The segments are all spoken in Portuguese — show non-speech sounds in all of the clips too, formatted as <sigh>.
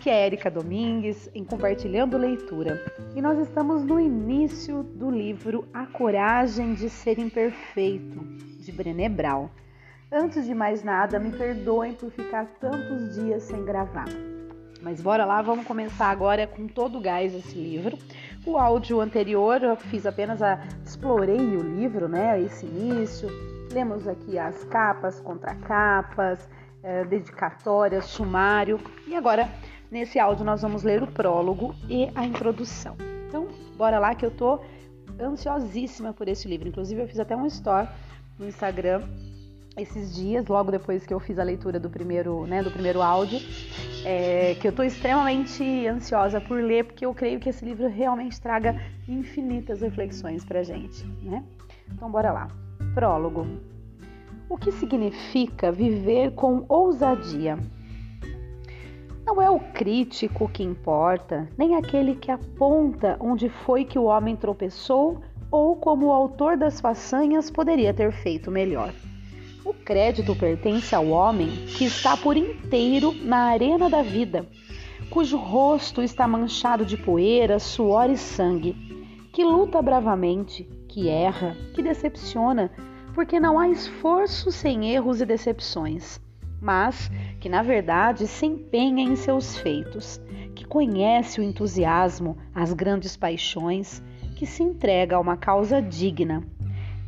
Aqui é Erika Domingues em Compartilhando Leitura e nós estamos no início do livro A Coragem de Ser Imperfeito, de Brené Brown. Antes de mais nada, me perdoem por ficar tantos dias sem gravar. Mas bora lá, vamos começar agora com todo o gás esse livro. O áudio anterior eu fiz apenas a explorei o livro, né, esse início. Lemos aqui as capas, contracapas, eh, dedicatórias, sumário. E agora, nesse áudio, nós vamos ler o prólogo e a introdução. Então, bora lá que eu tô ansiosíssima por esse livro. Inclusive, eu fiz até um story no Instagram esses dias, logo depois que eu fiz a leitura do primeiro, né, do primeiro áudio, é, que eu estou extremamente ansiosa por ler, porque eu creio que esse livro realmente traga infinitas reflexões para gente, né? Então, bora lá. Prólogo. O que significa viver com ousadia? Não é o crítico que importa, nem aquele que aponta onde foi que o homem tropeçou ou como o autor das façanhas poderia ter feito melhor. O crédito pertence ao homem que está por inteiro na arena da vida, cujo rosto está manchado de poeira, suor e sangue, que luta bravamente, que erra, que decepciona, porque não há esforço sem erros e decepções, mas que na verdade se empenha em seus feitos, que conhece o entusiasmo, as grandes paixões, que se entrega a uma causa digna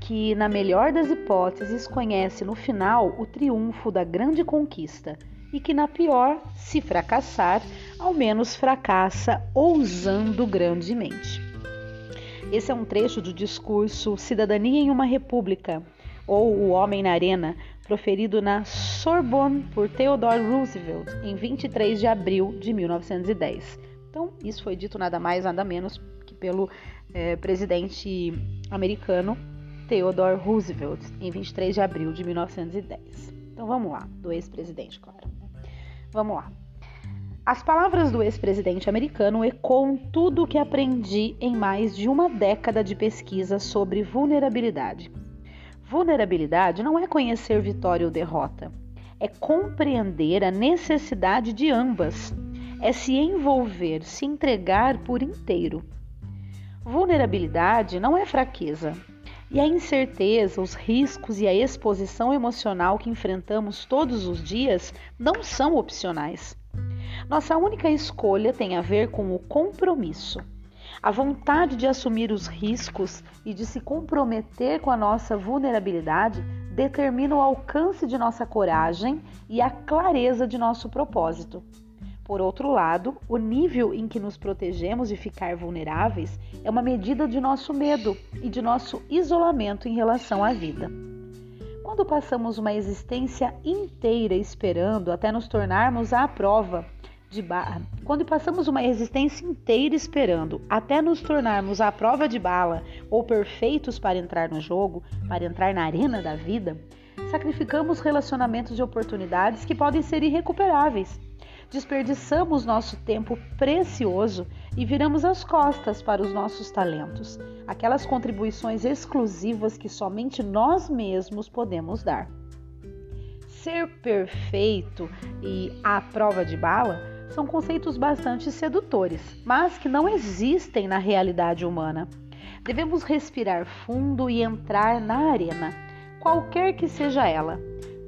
que, na melhor das hipóteses, conhece no final o triunfo da grande conquista e que, na pior, se fracassar, ao menos fracassa ousando grandemente. Esse é um trecho do discurso Cidadania em uma República, ou O Homem na Arena, proferido na Sorbonne por Theodore Roosevelt em 23 de abril de 1910. Então, isso foi dito nada mais, nada menos que pelo é, presidente americano Theodore Roosevelt, em 23 de abril de 1910. Então vamos lá, do ex-presidente, claro. Vamos lá. As palavras do ex-presidente americano ecoam tudo o que aprendi em mais de uma década de pesquisa sobre vulnerabilidade. Vulnerabilidade não é conhecer vitória ou derrota, é compreender a necessidade de ambas, é se envolver, se entregar por inteiro. Vulnerabilidade não é fraqueza, e a incerteza, os riscos e a exposição emocional que enfrentamos todos os dias não são opcionais. Nossa única escolha tem a ver com o compromisso. A vontade de assumir os riscos e de se comprometer com a nossa vulnerabilidade determina o alcance de nossa coragem e a clareza de nosso propósito. Por outro lado, o nível em que nos protegemos de ficar vulneráveis é uma medida de nosso medo e de nosso isolamento em relação à vida. Quando passamos uma existência inteira esperando até nos tornarmos à prova de bala, quando passamos uma existência inteira esperando até nos tornarmos à prova de bala ou perfeitos para entrar no jogo, para entrar na arena da vida, sacrificamos relacionamentos e oportunidades que podem ser irrecuperáveis desperdiçamos nosso tempo precioso e viramos as costas para os nossos talentos, aquelas contribuições exclusivas que somente nós mesmos podemos dar. Ser perfeito e à prova de bala são conceitos bastante sedutores, mas que não existem na realidade humana. Devemos respirar fundo e entrar na arena, qualquer que seja ela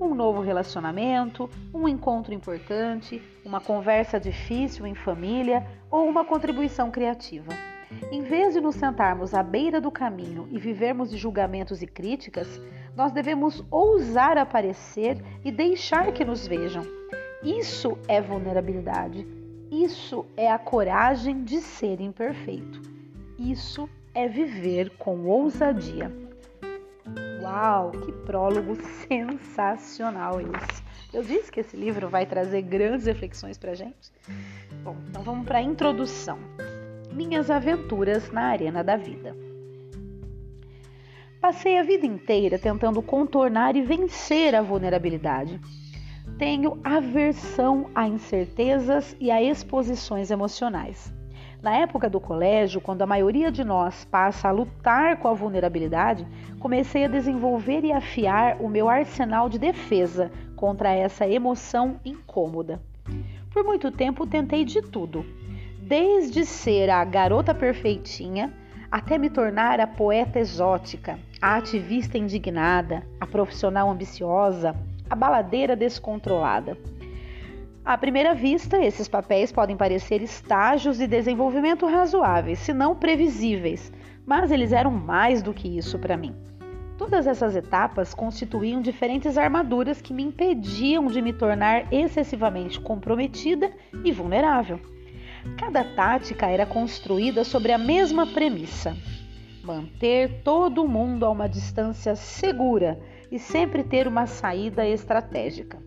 um novo relacionamento, um encontro importante, uma conversa difícil em família ou uma contribuição criativa. Em vez de nos sentarmos à beira do caminho e vivermos de julgamentos e críticas, nós devemos ousar aparecer e deixar que nos vejam. Isso é vulnerabilidade. Isso é a coragem de ser imperfeito. Isso é viver com ousadia. Uau, que prólogo <laughs> sensacional esse! Eu disse que esse livro vai trazer grandes reflexões para gente. Bom, então vamos para a introdução. Minhas aventuras na arena da vida. Passei a vida inteira tentando contornar e vencer a vulnerabilidade. Tenho aversão a incertezas e a exposições emocionais. Na época do colégio, quando a maioria de nós passa a lutar com a vulnerabilidade, comecei a desenvolver e afiar o meu arsenal de defesa contra essa emoção incômoda. Por muito tempo tentei de tudo, desde ser a garota perfeitinha até me tornar a poeta exótica, a ativista indignada, a profissional ambiciosa, a baladeira descontrolada. À primeira vista, esses papéis podem parecer estágios de desenvolvimento razoáveis, se não previsíveis, mas eles eram mais do que isso para mim. Todas essas etapas constituíam diferentes armaduras que me impediam de me tornar excessivamente comprometida e vulnerável. Cada tática era construída sobre a mesma premissa: manter todo mundo a uma distância segura e sempre ter uma saída estratégica.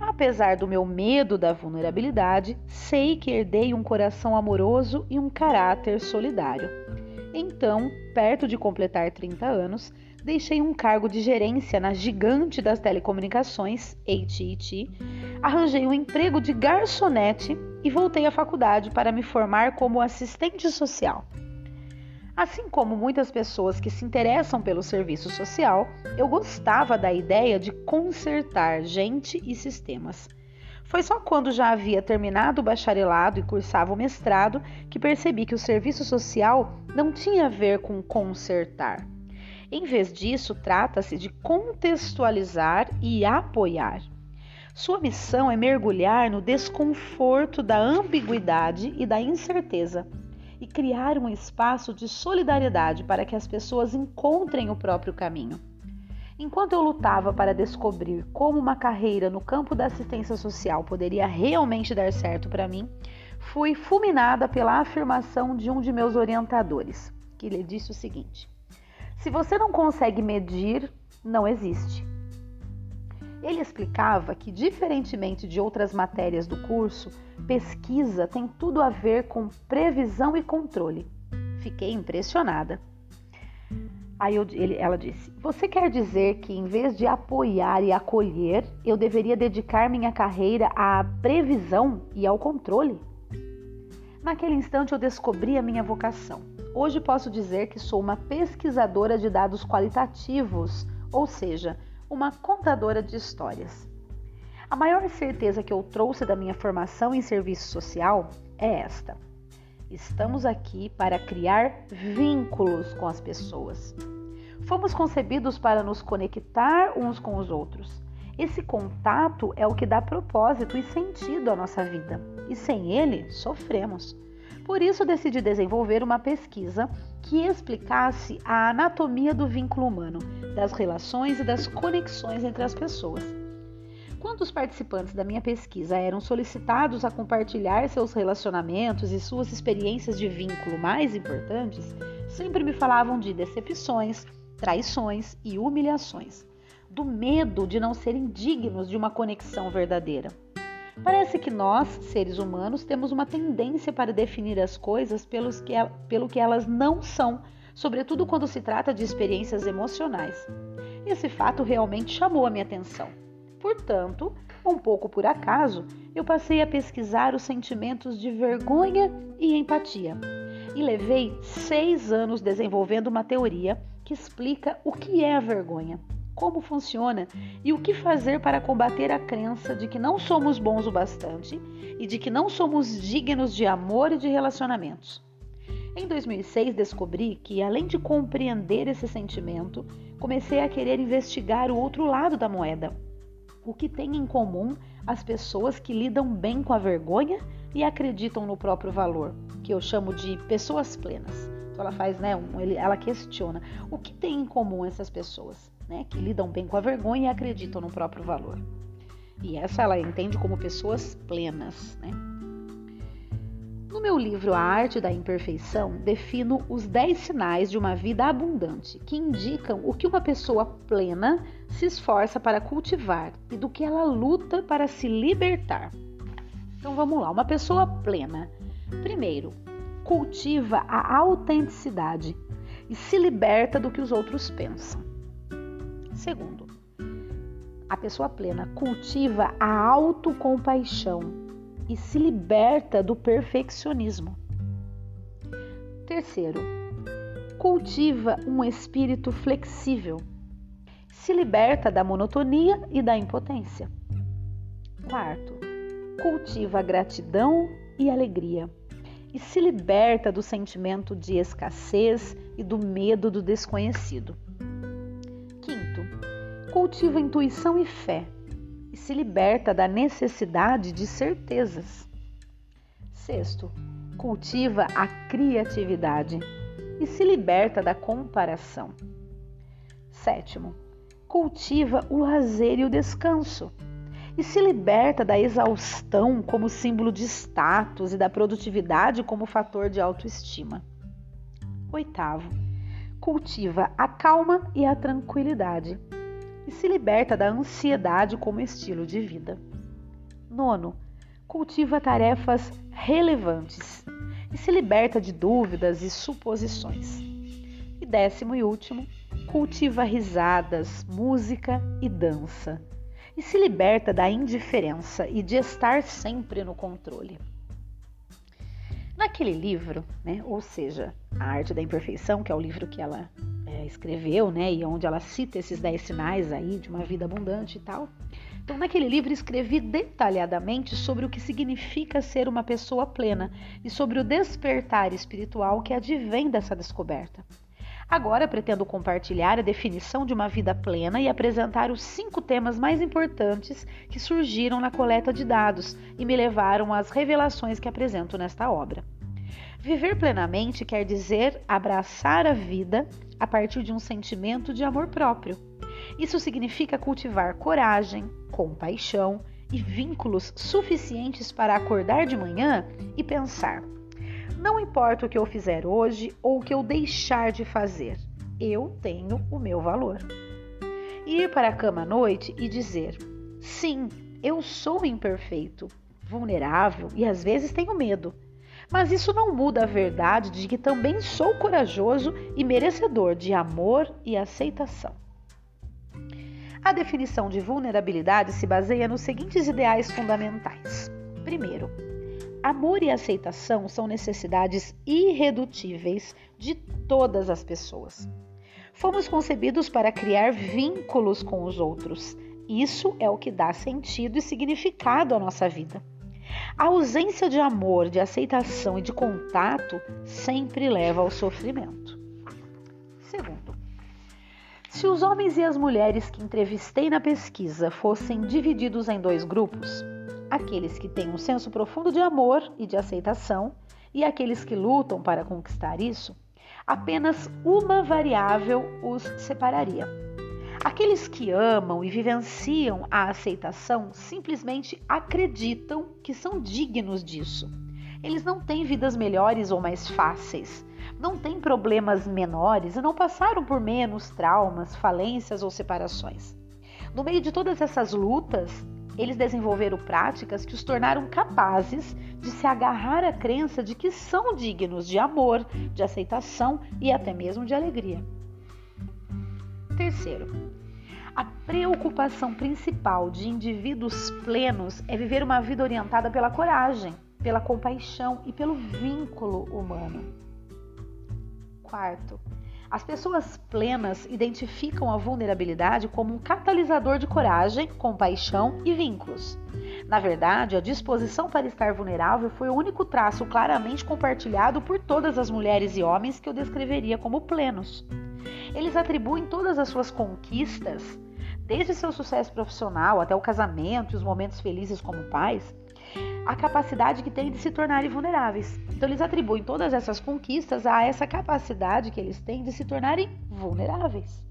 Apesar do meu medo da vulnerabilidade, sei que herdei um coração amoroso e um caráter solidário. Então, perto de completar 30 anos, deixei um cargo de gerência na gigante das telecomunicações, AT&T, arranjei um emprego de garçonete e voltei à faculdade para me formar como assistente social. Assim como muitas pessoas que se interessam pelo serviço social, eu gostava da ideia de consertar gente e sistemas. Foi só quando já havia terminado o bacharelado e cursava o mestrado que percebi que o serviço social não tinha a ver com consertar. Em vez disso, trata-se de contextualizar e apoiar. Sua missão é mergulhar no desconforto da ambiguidade e da incerteza e criar um espaço de solidariedade para que as pessoas encontrem o próprio caminho. Enquanto eu lutava para descobrir como uma carreira no campo da assistência social poderia realmente dar certo para mim, fui fulminada pela afirmação de um de meus orientadores, que lhe disse o seguinte: Se você não consegue medir, não existe. Ele explicava que, diferentemente de outras matérias do curso, pesquisa tem tudo a ver com previsão e controle. Fiquei impressionada. Aí eu, ele, ela disse: Você quer dizer que, em vez de apoiar e acolher, eu deveria dedicar minha carreira à previsão e ao controle? Naquele instante eu descobri a minha vocação. Hoje posso dizer que sou uma pesquisadora de dados qualitativos, ou seja, uma contadora de histórias. A maior certeza que eu trouxe da minha formação em serviço social é esta: estamos aqui para criar vínculos com as pessoas. Fomos concebidos para nos conectar uns com os outros. Esse contato é o que dá propósito e sentido à nossa vida, e sem ele, sofremos. Por isso, decidi desenvolver uma pesquisa que explicasse a anatomia do vínculo humano, das relações e das conexões entre as pessoas. Quando os participantes da minha pesquisa eram solicitados a compartilhar seus relacionamentos e suas experiências de vínculo mais importantes, sempre me falavam de decepções, traições e humilhações, do medo de não serem dignos de uma conexão verdadeira. Parece que nós, seres humanos, temos uma tendência para definir as coisas pelos que, pelo que elas não são, sobretudo quando se trata de experiências emocionais. Esse fato realmente chamou a minha atenção. Portanto, um pouco por acaso, eu passei a pesquisar os sentimentos de vergonha e empatia. E levei seis anos desenvolvendo uma teoria que explica o que é a vergonha como funciona e o que fazer para combater a crença de que não somos bons o bastante e de que não somos dignos de amor e de relacionamentos. Em 2006, descobri que, além de compreender esse sentimento, comecei a querer investigar o outro lado da moeda. O que tem em comum as pessoas que lidam bem com a vergonha e acreditam no próprio valor, que eu chamo de pessoas plenas. Então ela faz, né, um, ela questiona o que tem em comum essas pessoas né, que lidam bem com a vergonha e acreditam no próprio valor. E essa ela entende como pessoas plenas. Né? No meu livro A Arte da Imperfeição, defino os 10 sinais de uma vida abundante, que indicam o que uma pessoa plena se esforça para cultivar e do que ela luta para se libertar. Então vamos lá, uma pessoa plena. Primeiro, cultiva a autenticidade e se liberta do que os outros pensam. Segundo, a pessoa plena cultiva a autocompaixão e se liberta do perfeccionismo. Terceiro, cultiva um espírito flexível, se liberta da monotonia e da impotência. Quarto, cultiva gratidão e alegria e se liberta do sentimento de escassez e do medo do desconhecido. Quinto, cultiva intuição e fé e se liberta da necessidade de certezas. Sexto, cultiva a criatividade e se liberta da comparação. Sétimo, cultiva o lazer e o descanso e se liberta da exaustão como símbolo de status e da produtividade como fator de autoestima. Oitavo, cultiva a calma e a tranquilidade e se liberta da ansiedade como estilo de vida. Nono, cultiva tarefas relevantes e se liberta de dúvidas e suposições. E décimo e último, cultiva risadas, música e dança e se liberta da indiferença e de estar sempre no controle. Naquele livro, né, ou seja, A Arte da Imperfeição, que é o livro que ela é, escreveu, né, e onde ela cita esses dez sinais aí de uma vida abundante e tal. Então, naquele livro escrevi detalhadamente sobre o que significa ser uma pessoa plena e sobre o despertar espiritual que advém dessa descoberta. Agora pretendo compartilhar a definição de uma vida plena e apresentar os cinco temas mais importantes que surgiram na coleta de dados e me levaram às revelações que apresento nesta obra. Viver plenamente quer dizer abraçar a vida a partir de um sentimento de amor próprio. Isso significa cultivar coragem, compaixão e vínculos suficientes para acordar de manhã e pensar: não importa o que eu fizer hoje ou o que eu deixar de fazer, eu tenho o meu valor. Ir para a cama à noite e dizer: sim, eu sou imperfeito, vulnerável e às vezes tenho medo. Mas isso não muda a verdade de que também sou corajoso e merecedor de amor e aceitação. A definição de vulnerabilidade se baseia nos seguintes ideais fundamentais. Primeiro, Amor e aceitação são necessidades irredutíveis de todas as pessoas. Fomos concebidos para criar vínculos com os outros. Isso é o que dá sentido e significado à nossa vida. A ausência de amor, de aceitação e de contato sempre leva ao sofrimento. Segundo, se os homens e as mulheres que entrevistei na pesquisa fossem divididos em dois grupos, aqueles que têm um senso profundo de amor e de aceitação e aqueles que lutam para conquistar isso, apenas uma variável os separaria. Aqueles que amam e vivenciam a aceitação simplesmente acreditam que são dignos disso. Eles não têm vidas melhores ou mais fáceis, não têm problemas menores e não passaram por menos traumas, falências ou separações. No meio de todas essas lutas, eles desenvolveram práticas que os tornaram capazes de se agarrar à crença de que são dignos de amor, de aceitação e até mesmo de alegria. Terceiro, a preocupação principal de indivíduos plenos é viver uma vida orientada pela coragem, pela compaixão e pelo vínculo humano. Quarto, as pessoas plenas identificam a vulnerabilidade como um catalisador de coragem, compaixão e vínculos. Na verdade, a disposição para estar vulnerável foi o único traço claramente compartilhado por todas as mulheres e homens que eu descreveria como plenos. Eles atribuem todas as suas conquistas, desde seu sucesso profissional até o casamento e os momentos felizes como pais, a capacidade que têm de se tornarem vulneráveis. Então, eles atribuem todas essas conquistas a essa capacidade que eles têm de se tornarem vulneráveis.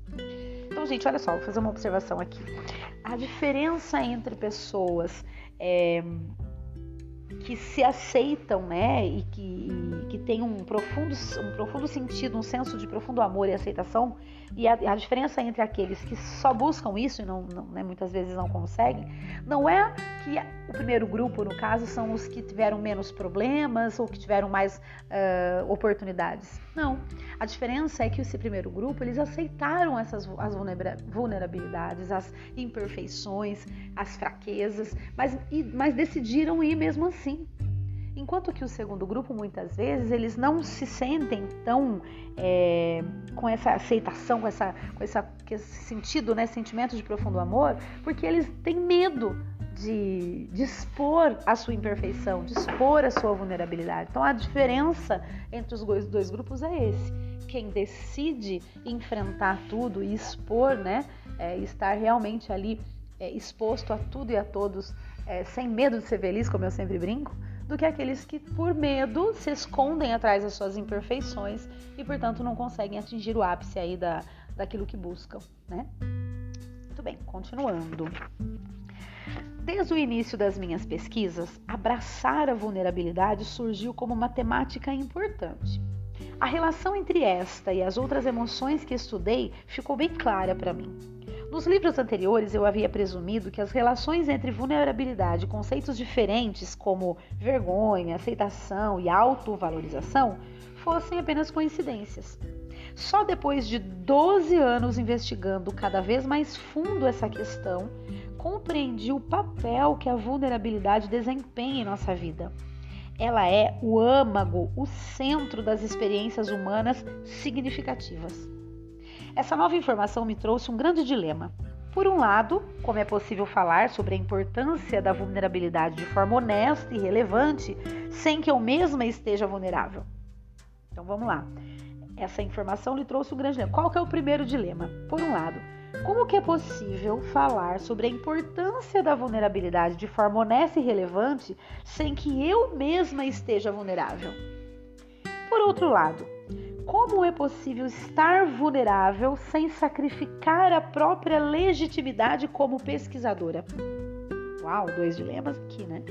Então, gente, olha só, vou fazer uma observação aqui. A diferença entre pessoas é, que se aceitam, né, e que, que têm um profundo, um profundo sentido, um senso de profundo amor e aceitação, e a, a diferença entre aqueles que só buscam isso e não, não né, muitas vezes não conseguem, não é que o primeiro grupo, no caso, são os que tiveram menos problemas ou que tiveram mais uh, oportunidades. Não. A diferença é que esse primeiro grupo, eles aceitaram essas as vulnerabilidades, as imperfeições, as fraquezas, mas, e, mas decidiram ir mesmo assim. Enquanto que o segundo grupo, muitas vezes, eles não se sentem tão é, com essa aceitação, com, essa, com essa, com esse sentido, né, sentimento de profundo amor, porque eles têm medo de, de expor a sua imperfeição, de expor a sua vulnerabilidade. Então a diferença entre os dois, dois grupos é esse. Quem decide enfrentar tudo e expor, né, é, estar realmente ali é, exposto a tudo e a todos, é, sem medo de ser feliz, como eu sempre brinco, do que aqueles que, por medo, se escondem atrás das suas imperfeições e, portanto, não conseguem atingir o ápice aí da, daquilo que buscam, né? Muito bem, continuando. Desde o início das minhas pesquisas, abraçar a vulnerabilidade surgiu como uma temática importante. A relação entre esta e as outras emoções que estudei ficou bem clara para mim. Nos livros anteriores, eu havia presumido que as relações entre vulnerabilidade e conceitos diferentes, como vergonha, aceitação e autovalorização, fossem apenas coincidências. Só depois de 12 anos investigando cada vez mais fundo essa questão, compreendi o papel que a vulnerabilidade desempenha em nossa vida. Ela é o âmago, o centro das experiências humanas significativas. Essa nova informação me trouxe um grande dilema. Por um lado, como é possível falar sobre a importância da vulnerabilidade de forma honesta e relevante sem que eu mesma esteja vulnerável? Então vamos lá. Essa informação lhe trouxe um grande dilema. Qual é o primeiro dilema? Por um lado, como que é possível falar sobre a importância da vulnerabilidade de forma honesta e relevante sem que eu mesma esteja vulnerável? Por outro lado, como é possível estar vulnerável sem sacrificar a própria legitimidade como pesquisadora? Uau, dois dilemas aqui, né?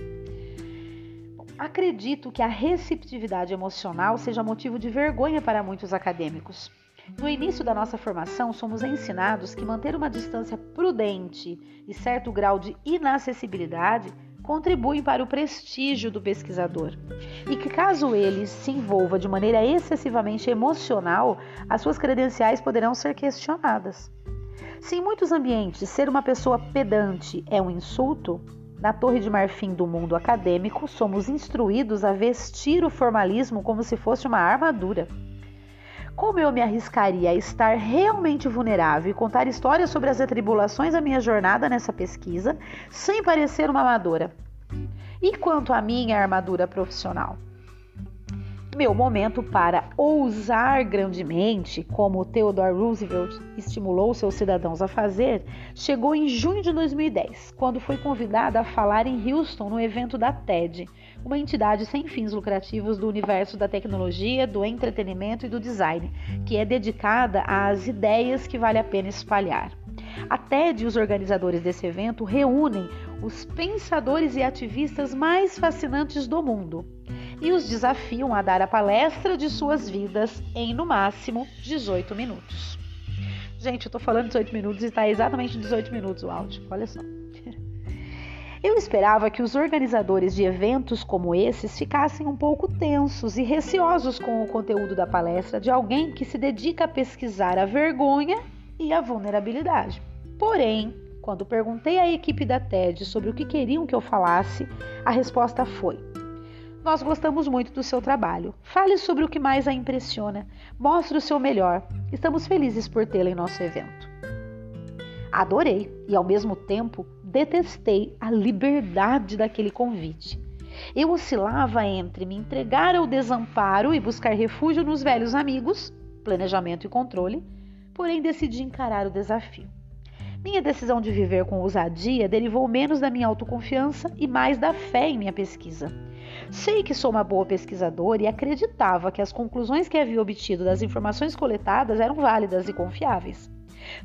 Acredito que a receptividade emocional seja motivo de vergonha para muitos acadêmicos. No início da nossa formação, somos ensinados que manter uma distância prudente e certo grau de inacessibilidade contribuem para o prestígio do pesquisador. E que, caso ele se envolva de maneira excessivamente emocional, as suas credenciais poderão ser questionadas. Se em muitos ambientes ser uma pessoa pedante é um insulto, na Torre de Marfim do mundo acadêmico, somos instruídos a vestir o formalismo como se fosse uma armadura. Como eu me arriscaria a estar realmente vulnerável e contar histórias sobre as atribulações da minha jornada nessa pesquisa sem parecer uma amadora? E quanto à minha armadura profissional? Meu momento para ousar grandemente, como Theodore Roosevelt estimulou seus cidadãos a fazer, chegou em junho de 2010, quando fui convidada a falar em Houston no evento da TED, uma entidade sem fins lucrativos do universo da tecnologia, do entretenimento e do design, que é dedicada às ideias que vale a pena espalhar. A TED e os organizadores desse evento reúnem os pensadores e ativistas mais fascinantes do mundo e os desafiam a dar a palestra de suas vidas em no máximo 18 minutos. Gente, eu tô falando 18 minutos e está exatamente 18 minutos o áudio. Olha só. <laughs> Eu esperava que os organizadores de eventos como esses ficassem um pouco tensos e receosos com o conteúdo da palestra de alguém que se dedica a pesquisar a vergonha e a vulnerabilidade. Porém, quando perguntei à equipe da TED sobre o que queriam que eu falasse, a resposta foi: Nós gostamos muito do seu trabalho. Fale sobre o que mais a impressiona. Mostre o seu melhor. Estamos felizes por tê-la em nosso evento. Adorei e, ao mesmo tempo, detestei a liberdade daquele convite. Eu oscilava entre me entregar ao desamparo e buscar refúgio nos velhos amigos, planejamento e controle, porém decidi encarar o desafio. Minha decisão de viver com ousadia derivou menos da minha autoconfiança e mais da fé em minha pesquisa. Sei que sou uma boa pesquisadora e acreditava que as conclusões que havia obtido das informações coletadas eram válidas e confiáveis.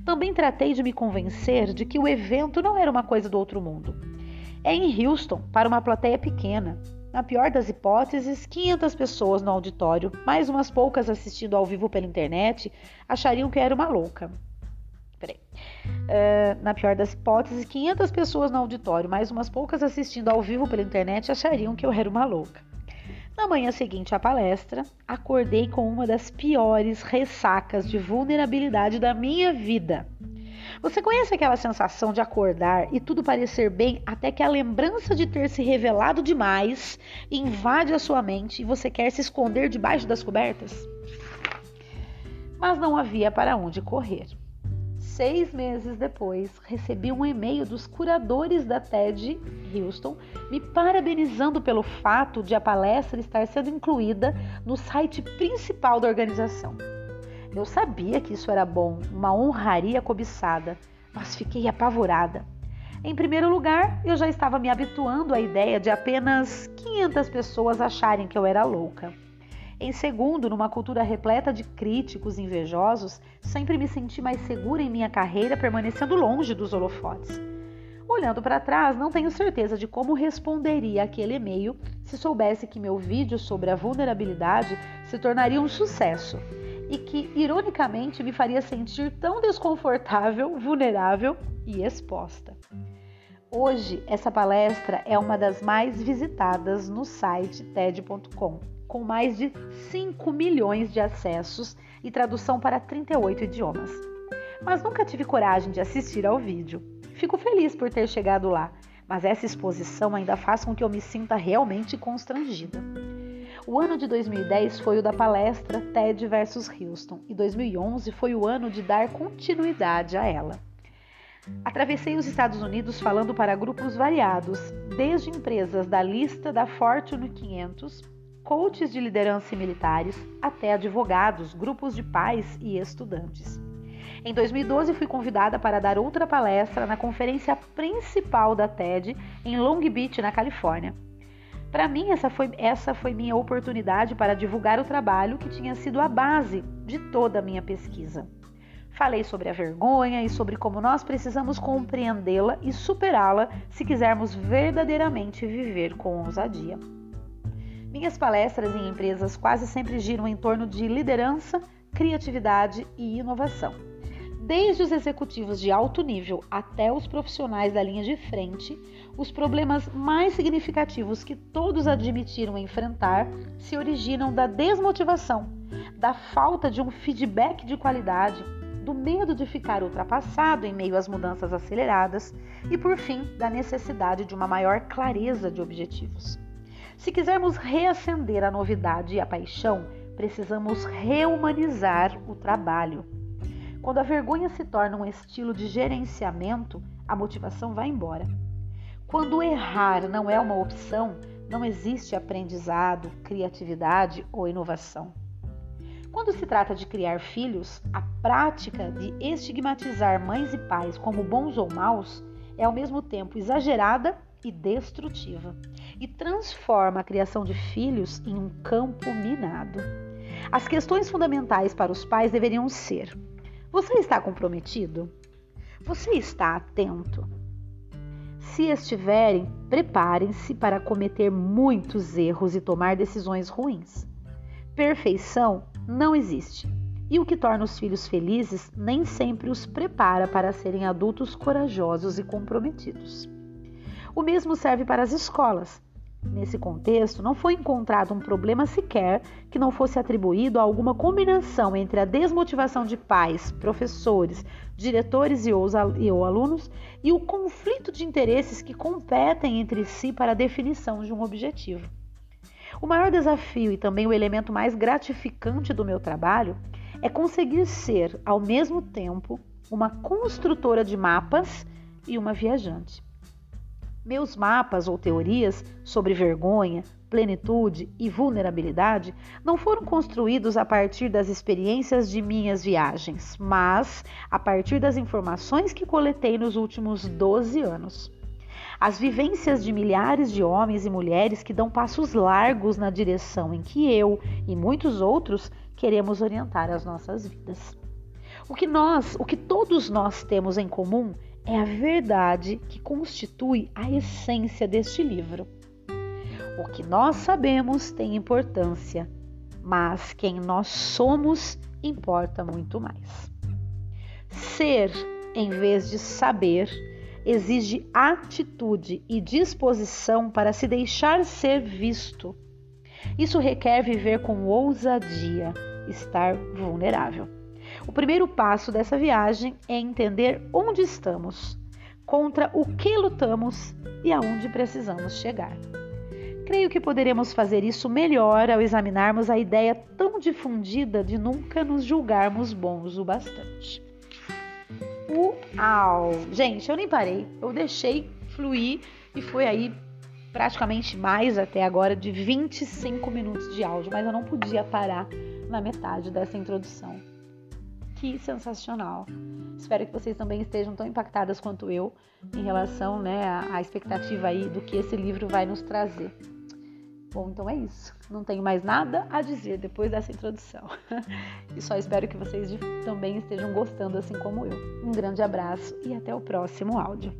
Também tratei de me convencer de que o evento não era uma coisa do outro mundo. É em Houston, para uma plateia pequena. Na pior das hipóteses, 500 pessoas no auditório, mais umas poucas assistindo ao vivo pela internet, achariam que era uma louca. Peraí. Uh, na pior das hipóteses, 500 pessoas no auditório, mais umas poucas assistindo ao vivo pela internet, achariam que eu era uma louca. Na manhã seguinte à palestra, acordei com uma das piores ressacas de vulnerabilidade da minha vida. Você conhece aquela sensação de acordar e tudo parecer bem até que a lembrança de ter se revelado demais invade a sua mente e você quer se esconder debaixo das cobertas? Mas não havia para onde correr. Seis meses depois, recebi um e-mail dos curadores da TED Houston me parabenizando pelo fato de a palestra estar sendo incluída no site principal da organização. Eu sabia que isso era bom, uma honraria cobiçada, mas fiquei apavorada. Em primeiro lugar, eu já estava me habituando à ideia de apenas 500 pessoas acharem que eu era louca. Em segundo, numa cultura repleta de críticos invejosos, sempre me senti mais segura em minha carreira permanecendo longe dos holofotes. Olhando para trás, não tenho certeza de como responderia aquele e-mail se soubesse que meu vídeo sobre a vulnerabilidade se tornaria um sucesso e que, ironicamente, me faria sentir tão desconfortável, vulnerável e exposta. Hoje, essa palestra é uma das mais visitadas no site TED.com com mais de 5 milhões de acessos e tradução para 38 idiomas. Mas nunca tive coragem de assistir ao vídeo. Fico feliz por ter chegado lá, mas essa exposição ainda faz com que eu me sinta realmente constrangida. O ano de 2010 foi o da palestra TED versus Houston e 2011 foi o ano de dar continuidade a ela. Atravessei os Estados Unidos falando para grupos variados, desde empresas da lista da Fortune 500 coaches de liderança e militares, até advogados, grupos de pais e estudantes. Em 2012, fui convidada para dar outra palestra na conferência principal da TED em Long Beach, na Califórnia. Para mim, essa foi, essa foi minha oportunidade para divulgar o trabalho que tinha sido a base de toda a minha pesquisa. Falei sobre a vergonha e sobre como nós precisamos compreendê-la e superá-la se quisermos verdadeiramente viver com ousadia. Minhas palestras em empresas quase sempre giram em torno de liderança, criatividade e inovação. Desde os executivos de alto nível até os profissionais da linha de frente, os problemas mais significativos que todos admitiram enfrentar se originam da desmotivação, da falta de um feedback de qualidade, do medo de ficar ultrapassado em meio às mudanças aceleradas e, por fim, da necessidade de uma maior clareza de objetivos. Se quisermos reacender a novidade e a paixão, precisamos reumanizar o trabalho. Quando a vergonha se torna um estilo de gerenciamento, a motivação vai embora. Quando errar não é uma opção, não existe aprendizado, criatividade ou inovação. Quando se trata de criar filhos, a prática de estigmatizar mães e pais como bons ou maus é ao mesmo tempo exagerada e destrutiva e transforma a criação de filhos em um campo minado. As questões fundamentais para os pais deveriam ser: você está comprometido? Você está atento? Se estiverem, preparem-se para cometer muitos erros e tomar decisões ruins. Perfeição não existe. E o que torna os filhos felizes nem sempre os prepara para serem adultos corajosos e comprometidos. O mesmo serve para as escolas. Nesse contexto, não foi encontrado um problema sequer que não fosse atribuído a alguma combinação entre a desmotivação de pais, professores, diretores e ou alunos e o conflito de interesses que competem entre si para a definição de um objetivo. O maior desafio e também o elemento mais gratificante do meu trabalho é conseguir ser, ao mesmo tempo, uma construtora de mapas e uma viajante. Meus mapas ou teorias sobre vergonha, plenitude e vulnerabilidade não foram construídos a partir das experiências de minhas viagens, mas a partir das informações que coletei nos últimos 12 anos. As vivências de milhares de homens e mulheres que dão passos largos na direção em que eu e muitos outros queremos orientar as nossas vidas. O que nós, o que todos nós temos em comum é a verdade que constitui a essência deste livro. O que nós sabemos tem importância, mas quem nós somos importa muito mais. Ser, em vez de saber, exige atitude e disposição para se deixar ser visto. Isso requer viver com ousadia, estar vulnerável. O primeiro passo dessa viagem é entender onde estamos, contra o que lutamos e aonde precisamos chegar. Creio que poderemos fazer isso melhor ao examinarmos a ideia tão difundida de nunca nos julgarmos bons o bastante. Au! Gente, eu nem parei. Eu deixei fluir e foi aí praticamente mais até agora de 25 minutos de áudio, mas eu não podia parar na metade dessa introdução. Que sensacional! Espero que vocês também estejam tão impactadas quanto eu em relação né, à expectativa aí do que esse livro vai nos trazer. Bom, então é isso. Não tenho mais nada a dizer depois dessa introdução. <laughs> E só espero que vocês também estejam gostando assim como eu. Um grande abraço e até o próximo áudio.